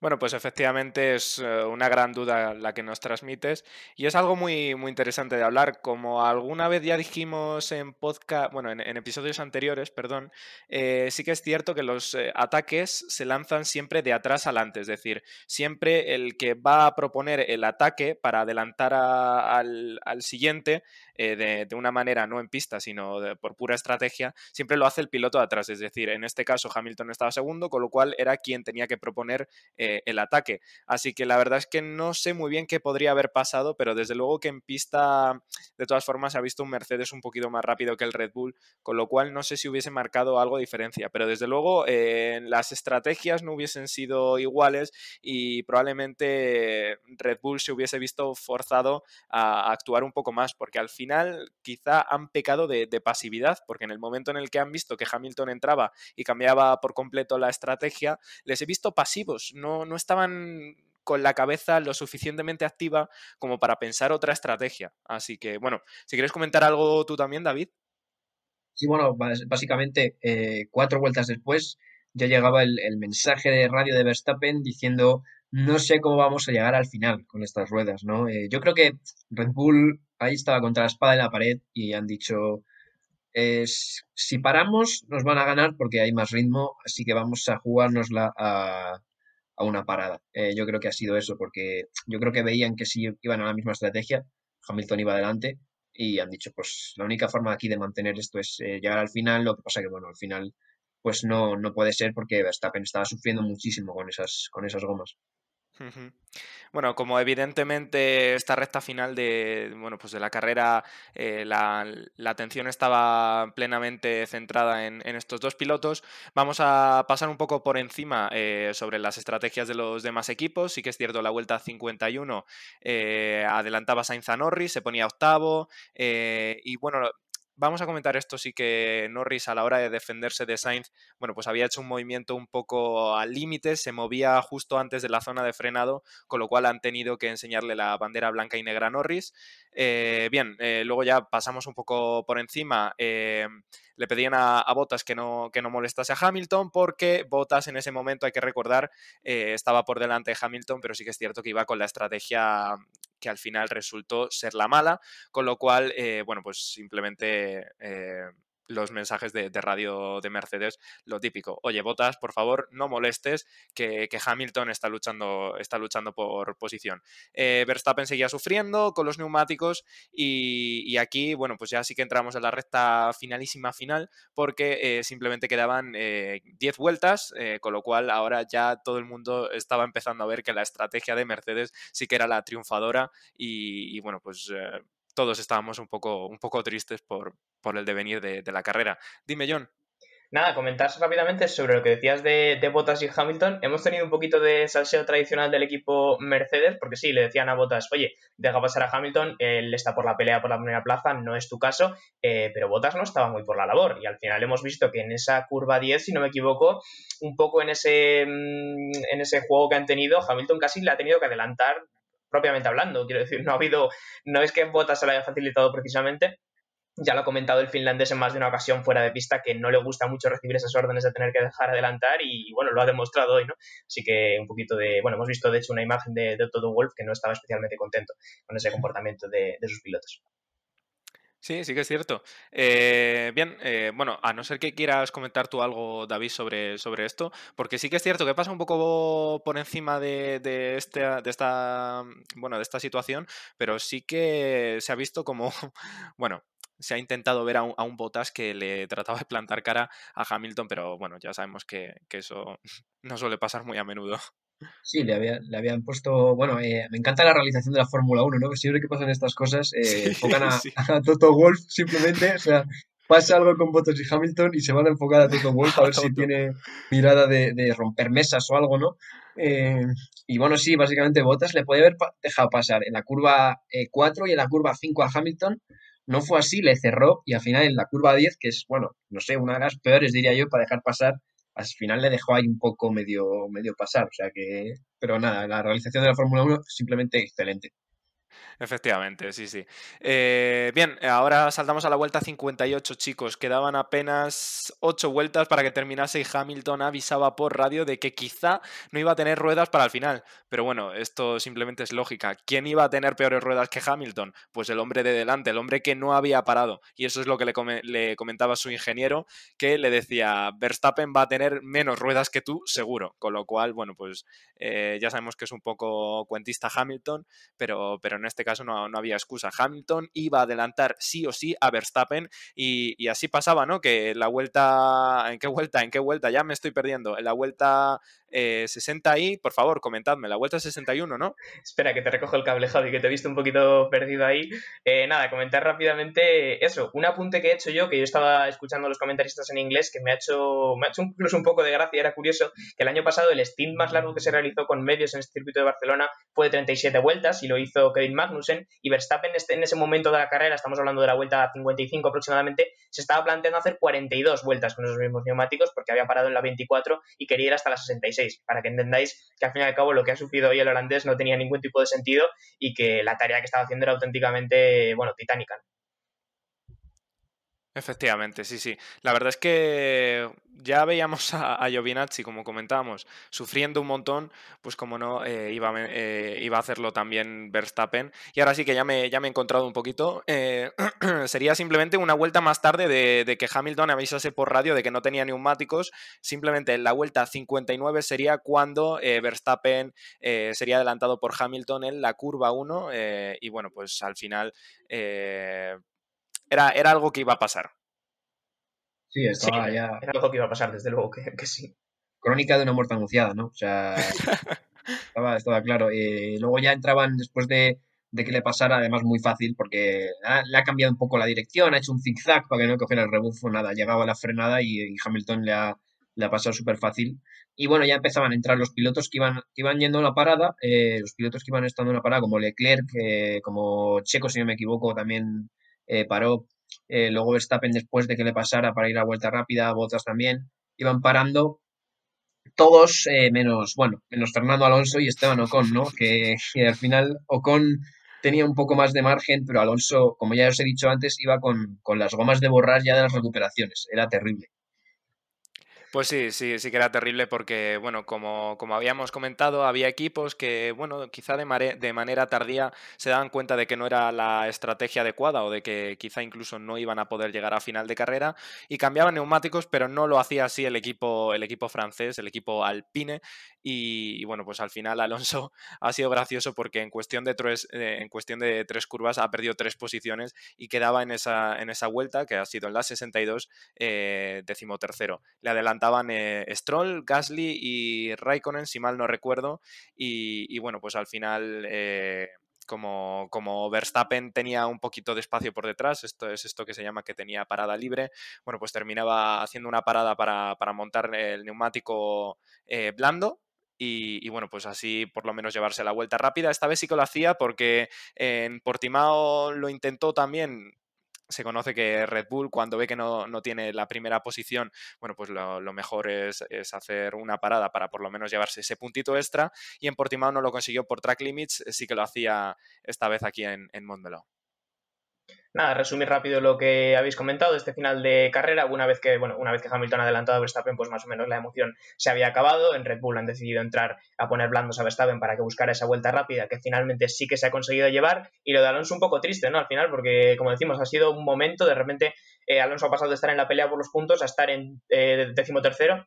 Bueno, pues efectivamente es eh, una gran duda la que nos transmites y es algo muy, muy interesante de hablar. Como alguna vez ya dijimos en podcast, bueno, en, episodios anteriores, perdón, eh, sí que es cierto que los eh, ataques se lanzan siempre de atrás adelante, es decir, siempre el que va a proponer el ataque para adelantar al, siguiente de, una manera no en pista, sino por pura estrategia, siempre lo hace el piloto de atrás. Es decir, en este caso Hamilton estaba segundo, con lo cual era quien tenía que proponer eh, el ataque. Así que la verdad es que no sé muy bien qué podría haber pasado, pero desde luego que en pista, de todas formas, se ha visto un Mercedes un poquito más rápido que el Red Bull, con lo cual no sé si hubiese marcado algo de diferencia, pero desde luego eh, las estrategias no hubiesen sido iguales y probablemente Red Bull se hubiese visto forzado a, actuar un poco más, porque al final quizá han pecado de, de pasividad, porque en el momento en el que han visto que Hamilton entraba y cambiaba por completo la estrategia, les he visto pasivos, no no, estaban con la cabeza lo suficientemente activa como para pensar otra estrategia. Así que, bueno, si quieres comentar algo tú también, David. Sí, bueno, básicamente eh, cuatro vueltas después ya llegaba el, mensaje de radio de Verstappen diciendo no sé cómo vamos a llegar al final con estas ruedas, ¿no? Eh, yo creo que Red Bull ahí estaba contra la espada en la pared y han dicho si paramos nos van a ganar porque hay más ritmo, así que vamos a jugárnosla a, a una parada. Eh, yo creo que ha sido eso, porque yo creo que veían que si iban a la misma estrategia, Hamilton iba adelante y han dicho, pues la única forma aquí de mantener esto es eh, llegar al final, lo que pasa que, bueno, al final pues no, no puede ser porque Verstappen estaba sufriendo muchísimo con esas, con esas gomas. Bueno, como evidentemente esta recta final de, bueno, pues de la carrera, eh, la, atención estaba plenamente centrada en, estos dos pilotos, vamos a pasar un poco por encima eh, sobre las estrategias de los demás equipos. Sí que es cierto, la vuelta 51 eh, adelantaba Sainz a se ponía octavo y bueno, vamos a comentar esto, sí que Norris a la hora de defenderse de Sainz, bueno, pues había hecho un movimiento un poco al límite, se movía justo antes de la zona de frenado, con lo cual han tenido que enseñarle la bandera blanca y negra a Norris. Eh, bien, eh, luego ya pasamos un poco por encima. Eh, le pedían a, a Bottas que no, que no molestase a Hamilton porque Bottas en ese momento, hay que recordar, estaba por delante de Hamilton, pero sí que es cierto que iba con la estrategia que al final resultó ser la mala, con lo cual, bueno, pues simplemente los mensajes de, radio de Mercedes, lo típico. Oye, Botas, por favor, no molestes que, Hamilton está luchando, está luchando por posición. Eh, Verstappen seguía sufriendo con los neumáticos y, aquí, bueno, pues ya sí que entramos en la recta finalísima final porque eh, simplemente quedaban 10 eh, vueltas, con lo cual ahora ya todo el mundo estaba empezando a ver que la estrategia de Mercedes sí que era la triunfadora y, y bueno, pues todos estábamos un poco, un poco tristes por, por el devenir de, la carrera. Dime, John. Nada, comentar rápidamente sobre lo que decías de, de, Bottas y Hamilton. Hemos tenido un poquito de salseo tradicional del equipo Mercedes, porque sí, le decían a Bottas, oye, deja pasar a Hamilton, él está por la pelea por la primera plaza, no es tu caso, eh, pero Bottas no estaba muy por la labor. Y al final hemos visto que en esa curva 10, si no me equivoco, un poco en ese, mm, en ese juego que han tenido, Hamilton casi le ha tenido que adelantar propiamente hablando. Quiero decir, no ha habido, no es que Bottas se lo haya facilitado precisamente. Ya lo ha comentado el finlandés en más de una ocasión fuera de pista que no le gusta mucho recibir esas órdenes de tener que dejar adelantar y bueno, lo ha demostrado hoy, ¿no? Así que un poquito de, bueno, hemos visto de hecho una imagen de, de Wolf que no estaba especialmente contento con ese comportamiento de, de sus pilotos. Sí, sí que es cierto. Eh, bien, eh, bueno, a no ser que quieras comentar tú algo, David, sobre, sobre esto, porque sí que es cierto que pasa un poco por encima de, de, este, de, esta, bueno, de esta situación, pero sí que se ha visto como, [LAUGHS] bueno, se ha intentado ver a un, a un Bottas que le [LAUGHS] trataba de plantar cara a Hamilton, pero bueno, ya sabemos que, que eso [LAUGHS] no suele pasar muy a menudo. Sí, le, había, le habían puesto. Bueno, eh, me encanta la realización de la Fórmula 1, ¿no? Que siempre que pasan estas cosas, eh, [LAUGHS] a, Toto Wolf simplemente. O sea, pasa algo con Bottas y Hamilton y se van a enfocar a Toto Wolff a ver si [LAUGHS] tiene mirada de, romper mesas o algo, ¿no? Eh, y bueno, sí, básicamente Bottas le puede haber dejado pasar en la curva 4 y en la curva 5 a Hamilton. No fue así, le cerró y al final en la curva 10, que es, bueno, no sé, una de las peores diría yo para dejar pasar, al final le dejó ahí un poco medio, medio pasar. O sea que, pero nada, la realización de la Fórmula 1 simplemente excelente. Efectivamente, sí, sí. Eh, bien, ahora saltamos a la vuelta 58, chicos. Quedaban apenas 8 vueltas para que terminase y Hamilton avisaba por radio de que quizá no iba a tener ruedas para el final. Pero bueno, esto simplemente es lógica. ¿Quién iba a tener peores ruedas que Hamilton? Pues el hombre de delante, el hombre que no había parado. Y eso es lo que le, comentaba su ingeniero, que le decía, Verstappen va a tener menos ruedas que tú, seguro. Con lo cual, bueno, pues eh, ya sabemos que es un poco cuentista Hamilton, pero, pero en este caso no, había excusa. Hamilton iba a adelantar sí o sí a Verstappen y, así pasaba, ¿no? Que la vuelta, ¿en qué vuelta? ¿En qué vuelta? Ya me estoy perdiendo. En la vuelta 60 eh, y, por favor, comentadme, la vuelta 61, ¿no? Espera, que te recojo el cable, Javi, que te he visto un poquito perdido ahí. Eh, nada, comentar rápidamente eso, un apunte que he hecho yo, que yo estaba escuchando a los comentaristas en inglés, que me ha hecho, me ha hecho incluso un poco de gracia, era curioso, que el año pasado el stint más largo que se realizó con medios en este circuito de Barcelona fue de 37 vueltas y lo hizo Kevin Magnussen y Verstappen este, en ese momento de la carrera, estamos hablando de la vuelta 55 aproximadamente, se estaba planteando hacer 42 vueltas con esos mismos neumáticos porque había parado en la 24 y quería ir hasta la 66 para que entendáis que al fin y al cabo lo que ha sufrido hoy el holandés no tenía ningún tipo de sentido y que la tarea que estaba haciendo era auténticamente, bueno, titánica. Efectivamente, sí, sí. La verdad es que ya veíamos a, a Giovinazzi, como comentábamos, sufriendo un montón, pues como no, eh, iba, eh, iba, a hacerlo también Verstappen. Y ahora sí que ya me, ya me he encontrado un poquito. Eh, [CLEARS THROAT] sería simplemente una vuelta más tarde de, que Hamilton avisase por radio de que no tenía neumáticos. Simplemente la vuelta 59 sería cuando Verstappen sería adelantado por Hamilton en la curva 1. y bueno, pues al final era, era algo que iba a pasar. Sí, estaba ya. Era algo que iba a pasar, desde luego que, sí. Crónica de una muerte anunciada, ¿no? O sea, [LAUGHS] estaba, estaba, claro. Eh, luego ya entraban después de, de, que le pasara, además muy fácil, porque le ha cambiado un poco la dirección, ha hecho un zigzag para que no cogiera el rebufo, nada, llegaba a la frenada y, Hamilton le ha, le ha pasado súper fácil. Y bueno, ya empezaban a entrar los pilotos que iban, que iban yendo a la parada, eh, los pilotos que iban estando en la parada, como Leclerc, eh, como Checo, si no me equivoco, también eh, paró. Eh, luego Verstappen, después de que le pasara para ir a vuelta rápida, Bottas también, iban parando todos eh, menos, bueno, menos Fernando Alonso y Esteban Ocon, ¿no? Que, al final Ocon tenía un poco más de margen, pero Alonso, como ya os he dicho antes, iba con, con las gomas de borrar ya de las recuperaciones. Era terrible. Pues sí, sí, sí que era terrible porque, bueno, como, como habíamos comentado, había equipos que, bueno, quizá de, manera tardía se daban cuenta de que no era la estrategia adecuada o de que quizá incluso no iban a poder llegar a final de carrera y cambiaban neumáticos, pero no lo hacía así el equipo, el equipo francés, el equipo Alpine, y, bueno, pues al final Alonso [LAUGHS] ha sido gracioso porque en cuestión de tres, eh, en cuestión de tres curvas ha perdido tres posiciones y quedaba en esa, en esa vuelta, que ha sido en la 62, eh, decimotercero. Le adelantaban eh, Stroll, Gasly y Raikkonen, si mal no recuerdo, y, bueno, pues al final... Eh, como, como, Verstappen tenía un poquito de espacio por detrás, esto es esto que se llama que tenía parada libre, bueno, pues terminaba haciendo una parada para, para montar el neumático blando y, bueno, pues así por lo menos llevarse la vuelta rápida. Esta vez sí que lo hacía porque en Portimao lo intentó también. Se conoce que Red Bull cuando ve que no, tiene la primera posición, bueno, pues lo, mejor es, hacer una parada para por lo menos llevarse ese puntito extra. Y en Portimao no lo consiguió por track limits, sí que lo hacía esta vez aquí en, en. Nada, resumir rápido lo que habéis comentado, este final de carrera, una vez que, bueno, una vez que Hamilton ha adelantado a Verstappen, pues más o menos la emoción se había acabado. En Red Bull han decidido entrar a poner blandos a Verstappen para que buscara esa vuelta rápida, que finalmente sí que se ha conseguido llevar. Y lo de Alonso un poco triste, ¿no? Al final, porque como decimos, ha sido un momento, de repente eh, Alonso ha pasado de estar en la pelea por los puntos a estar en eh, décimo tercero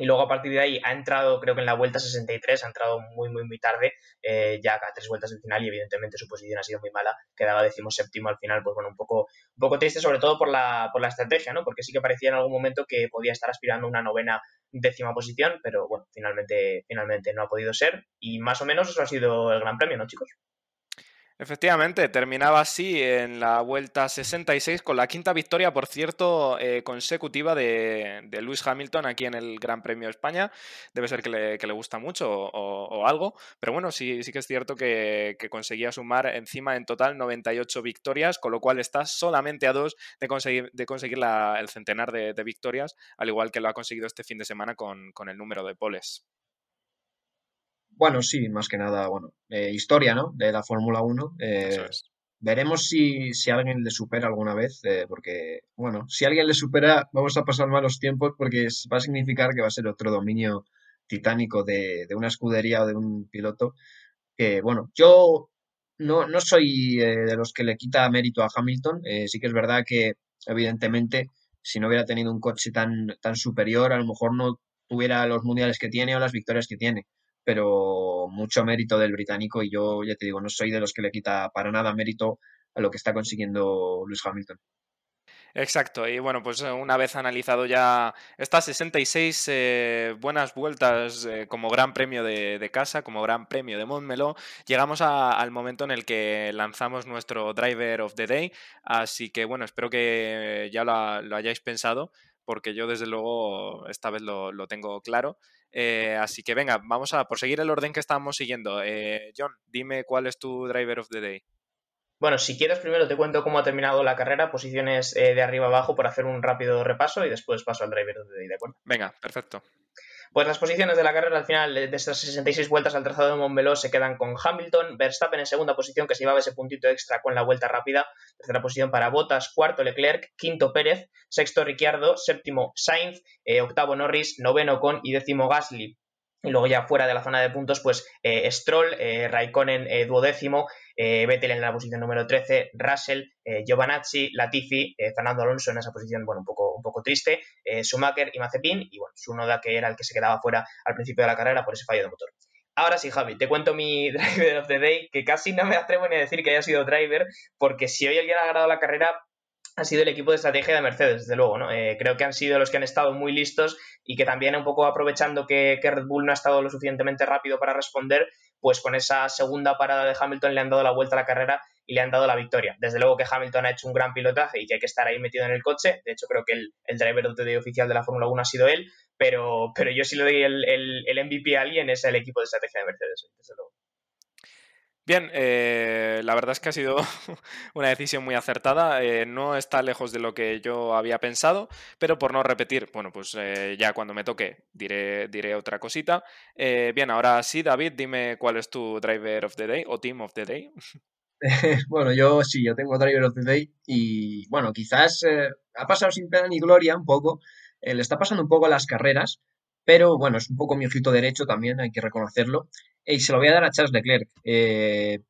y luego a partir de ahí ha entrado, creo que en la vuelta 63, ha entrado muy, muy, muy tarde, eh, ya a tres vueltas del final y evidentemente su posición ha sido muy mala, quedaba decimos séptimo al final, pues bueno, un poco, un poco triste sobre todo por la, por la estrategia, ¿no? Porque sí que parecía en algún momento que podía estar aspirando a una novena décima posición, pero bueno, finalmente, finalmente no ha podido ser y más o menos eso ha sido el gran premio, ¿no, chicos? Efectivamente, terminaba así en la vuelta 66 con la quinta victoria, por cierto, eh, consecutiva de, de, Lewis Hamilton aquí en el Gran Premio de España. Debe ser que le, que le gusta mucho o, algo, pero bueno, sí, sí que es cierto que, que, conseguía sumar encima en total 98 victorias, con lo cual está solamente a dos de conseguir, de conseguir la, el centenar de, de, victorias, al igual que lo ha conseguido este fin de semana con, con el número de poles. Bueno, sí, más que nada, bueno, eh, historia, ¿no? De la Fórmula 1. Eh, es. Veremos si, si, alguien le supera alguna vez, eh, porque, bueno, si alguien le supera, vamos a pasar malos tiempos porque es, va a significar que va a ser otro dominio titánico de, de una escudería o de un piloto. Que, bueno, yo no, no soy de los que le quita mérito a Hamilton. sí que es verdad que, evidentemente, si no hubiera tenido un coche tan, tan superior, a lo mejor no tuviera los mundiales que tiene o las victorias que tiene pero mucho mérito del británico y yo ya te digo, no soy de los que le quita para nada mérito a lo que está consiguiendo Lewis Hamilton. Exacto, y bueno, pues una vez analizado ya estas 66 eh, buenas vueltas eh, como gran premio de, casa, como gran premio de Montmeló, llegamos al momento en el que lanzamos nuestro Driver of the Day, así que bueno, espero que ya lo, hayáis pensado, porque yo desde luego esta vez lo tengo claro. Eh, así que venga, vamos a por seguir el orden que estamos siguiendo. Eh, John, dime cuál es tu driver of the day. Bueno, si quieres, primero te cuento cómo ha terminado la carrera, posiciones eh, de arriba abajo, por hacer un rápido repaso y después paso al driver of the day, ¿de acuerdo? Venga, perfecto. Pues las posiciones de la carrera al final de estas 66 vueltas al trazado de Montmeló se quedan con Hamilton, Verstappen en segunda posición que se llevaba ese puntito extra con la vuelta rápida, tercera posición para Bottas, cuarto Leclerc, quinto Pérez, sexto Ricciardo, séptimo Sainz, eh, octavo Norris, noveno Con y décimo Gasly. Y luego ya fuera de la zona de puntos, pues eh, Stroll, eh, Raikkonen eh, duodécimo, eh, Vettel en la posición número 13, Russell, eh, Giovanazzi, Latifi, eh, Fernando Alonso en esa posición, bueno, un poco, un poco triste, Schumacher y Mazepin, y bueno, Sunoda que era el que se quedaba fuera al principio de la carrera por ese fallo de motor. Ahora sí, Javi, te cuento mi [LAUGHS] driver of the day, que casi no me atrevo ni a decir que haya sido driver, porque si hoy alguien ha ganado la carrera, ha sido el equipo de estrategia de Mercedes, desde luego, ¿no? Eh, creo que han sido los que han estado muy listos y que también un poco aprovechando que, que, Red Bull no ha estado lo suficientemente rápido para responder, pues con esa segunda parada de Hamilton le han dado la vuelta a la carrera y le han dado la victoria. Desde luego que Hamilton ha hecho un gran pilotaje y que hay que estar ahí metido en el coche. De hecho, creo que el, el driver day oficial de la Fórmula 1 ha sido él, pero, pero yo sí le doy el, el, el MVP a alguien, es el equipo de estrategia de Mercedes, desde luego. Bien, eh, la verdad es que ha sido [LAUGHS] una decisión muy acertada. Eh, no está lejos de lo que yo había pensado, pero por no repetir, bueno, pues eh, ya cuando me toque diré, diré otra cosita. Bien, ahora sí, David, dime cuál es tu driver of the day o team of the day. [LAUGHS] bueno, yo sí, yo tengo driver of the day y bueno, quizás ha pasado sin pena ni gloria un poco. le está pasando un poco a las carreras, pero bueno, es un poco mi ojito derecho también, hay que reconocerlo. Y se lo voy a dar a Charles Leclerc. Eh,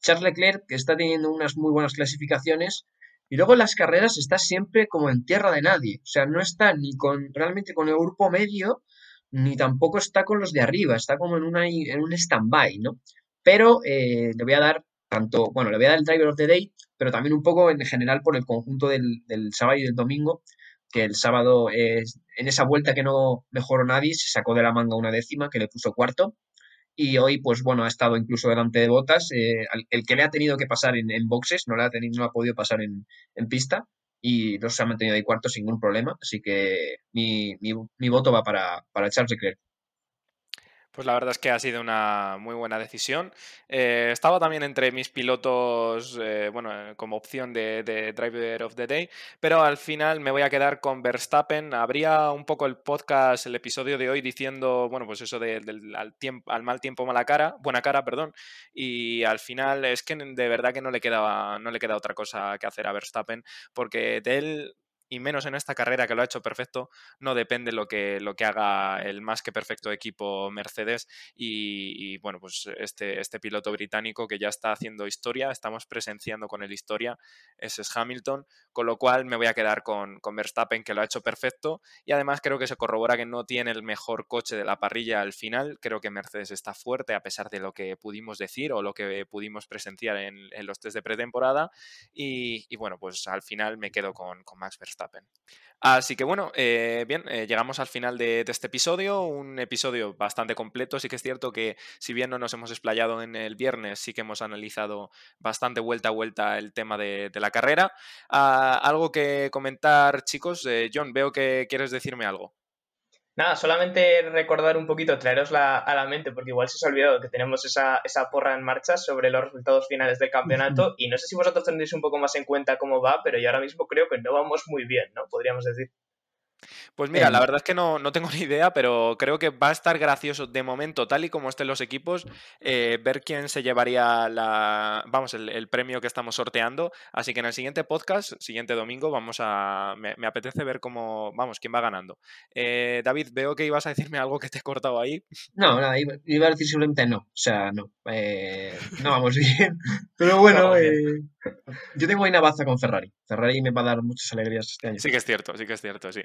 Charles Leclerc que está teniendo unas muy buenas clasificaciones y luego en las carreras está siempre como en tierra de nadie. O sea, no está ni con realmente con el grupo medio, ni tampoco está con los de arriba, está como en, una, en un stand-by, ¿no? Pero eh, le voy a dar tanto, bueno, le voy a dar el driver of the day, pero también un poco en general por el conjunto del, del sábado y del domingo, que el sábado, eh, en esa vuelta que no mejoró nadie, se sacó de la manga una décima, que le puso cuarto. Y hoy, pues bueno, ha estado incluso delante de botas. Eh, el que le ha tenido que pasar en, boxes, no le ha, tenido, no ha podido pasar en, pista. Y los ha mantenido ahí cuarto sin ningún problema. Así que mi, mi, mi voto va para, para Charles Leclerc. Pues la verdad es que ha sido una muy buena decisión. Eh, estaba también entre mis pilotos, eh, bueno, como opción de, Driver of the Day, pero al final me voy a quedar con Verstappen. Habría un poco el podcast, el episodio de hoy diciendo, bueno, pues eso del de, al, tiempo, al mal tiempo, mala cara, buena cara, perdón, y al final es que de verdad que no le quedaba, no le queda otra cosa que hacer a Verstappen, porque de él y menos en esta carrera que lo ha hecho perfecto, no depende lo que, lo que haga el más que perfecto equipo Mercedes y, bueno, pues este, este piloto británico que ya está haciendo historia, estamos presenciando con él historia, ese es Hamilton, con lo cual me voy a quedar con, con Verstappen que lo ha hecho perfecto y además creo que se corrobora que no tiene el mejor coche de la parrilla al final, creo que Mercedes está fuerte a pesar de lo que pudimos decir o lo que pudimos presenciar en, los test de pretemporada y, y, bueno, pues al final me quedo con, con Max Verstappen Así que bueno, eh, bien, eh, llegamos al final de, este episodio, un episodio bastante completo, sí que es cierto que si bien no nos hemos explayado en el viernes, sí que hemos analizado bastante vuelta a vuelta el tema de, la carrera. Ah, algo que comentar, chicos, eh, John, veo que quieres decirme algo. Nada, solamente recordar un poquito, traerosla a la mente, porque igual se os ha olvidado que tenemos esa, esa porra en marcha sobre los resultados finales del campeonato. Y no sé si vosotros tendréis un poco más en cuenta cómo va, pero yo ahora mismo creo que no vamos muy bien, ¿no? Podríamos decir. Pues mira, la verdad es que no, tengo [LAUGHS] ni idea, pero creo que va a estar gracioso de momento, tal y como estén los equipos, eh, ver quién se llevaría la, vamos, el, premio que estamos sorteando. Así que en el siguiente podcast, siguiente domingo, vamos a, me, apetece ver cómo, vamos, quién va ganando. Eh, David, veo que ibas a decirme algo que te he cortado ahí. No, no, iba, a decir simplemente no, o sea, no, eh, no vamos [LAUGHS] bien. [LAUGHS] Pero bueno, yo tengo una baza con Ferrari. Ferrari me va a dar muchas alegrías este año. Sí que es cierto, sí que es cierto, sí.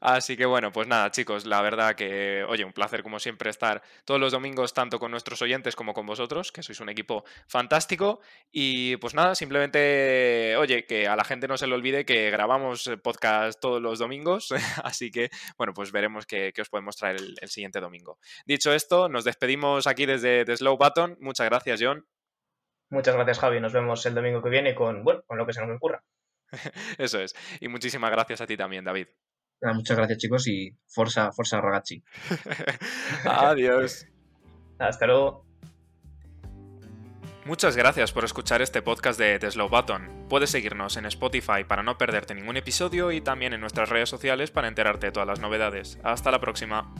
Así que bueno, pues nada, chicos, la verdad que, oye, un placer como siempre estar todos los domingos tanto con nuestros oyentes como con vosotros, que sois un equipo fantástico. Y pues nada, simplemente, oye, que a la gente no se le olvide que grabamos podcast todos los domingos, [LAUGHS] así que bueno, pues veremos qué, os podemos traer el, siguiente domingo. Dicho esto, nos despedimos aquí desde Slow Button. Muchas gracias, John. Muchas gracias, Javi. Nos vemos el domingo que viene con, bueno, con lo que se nos ocurra. [LAUGHS] Eso es. Y muchísimas gracias a ti también, David muchas gracias chicos y forza, forza ragazzi. [LAUGHS] Adiós. Hasta luego. Muchas gracias por escuchar este podcast de The Slow Button. Puedes seguirnos en Spotify para no perderte ningún episodio y también en nuestras redes sociales para enterarte de todas las novedades. Hasta la próxima.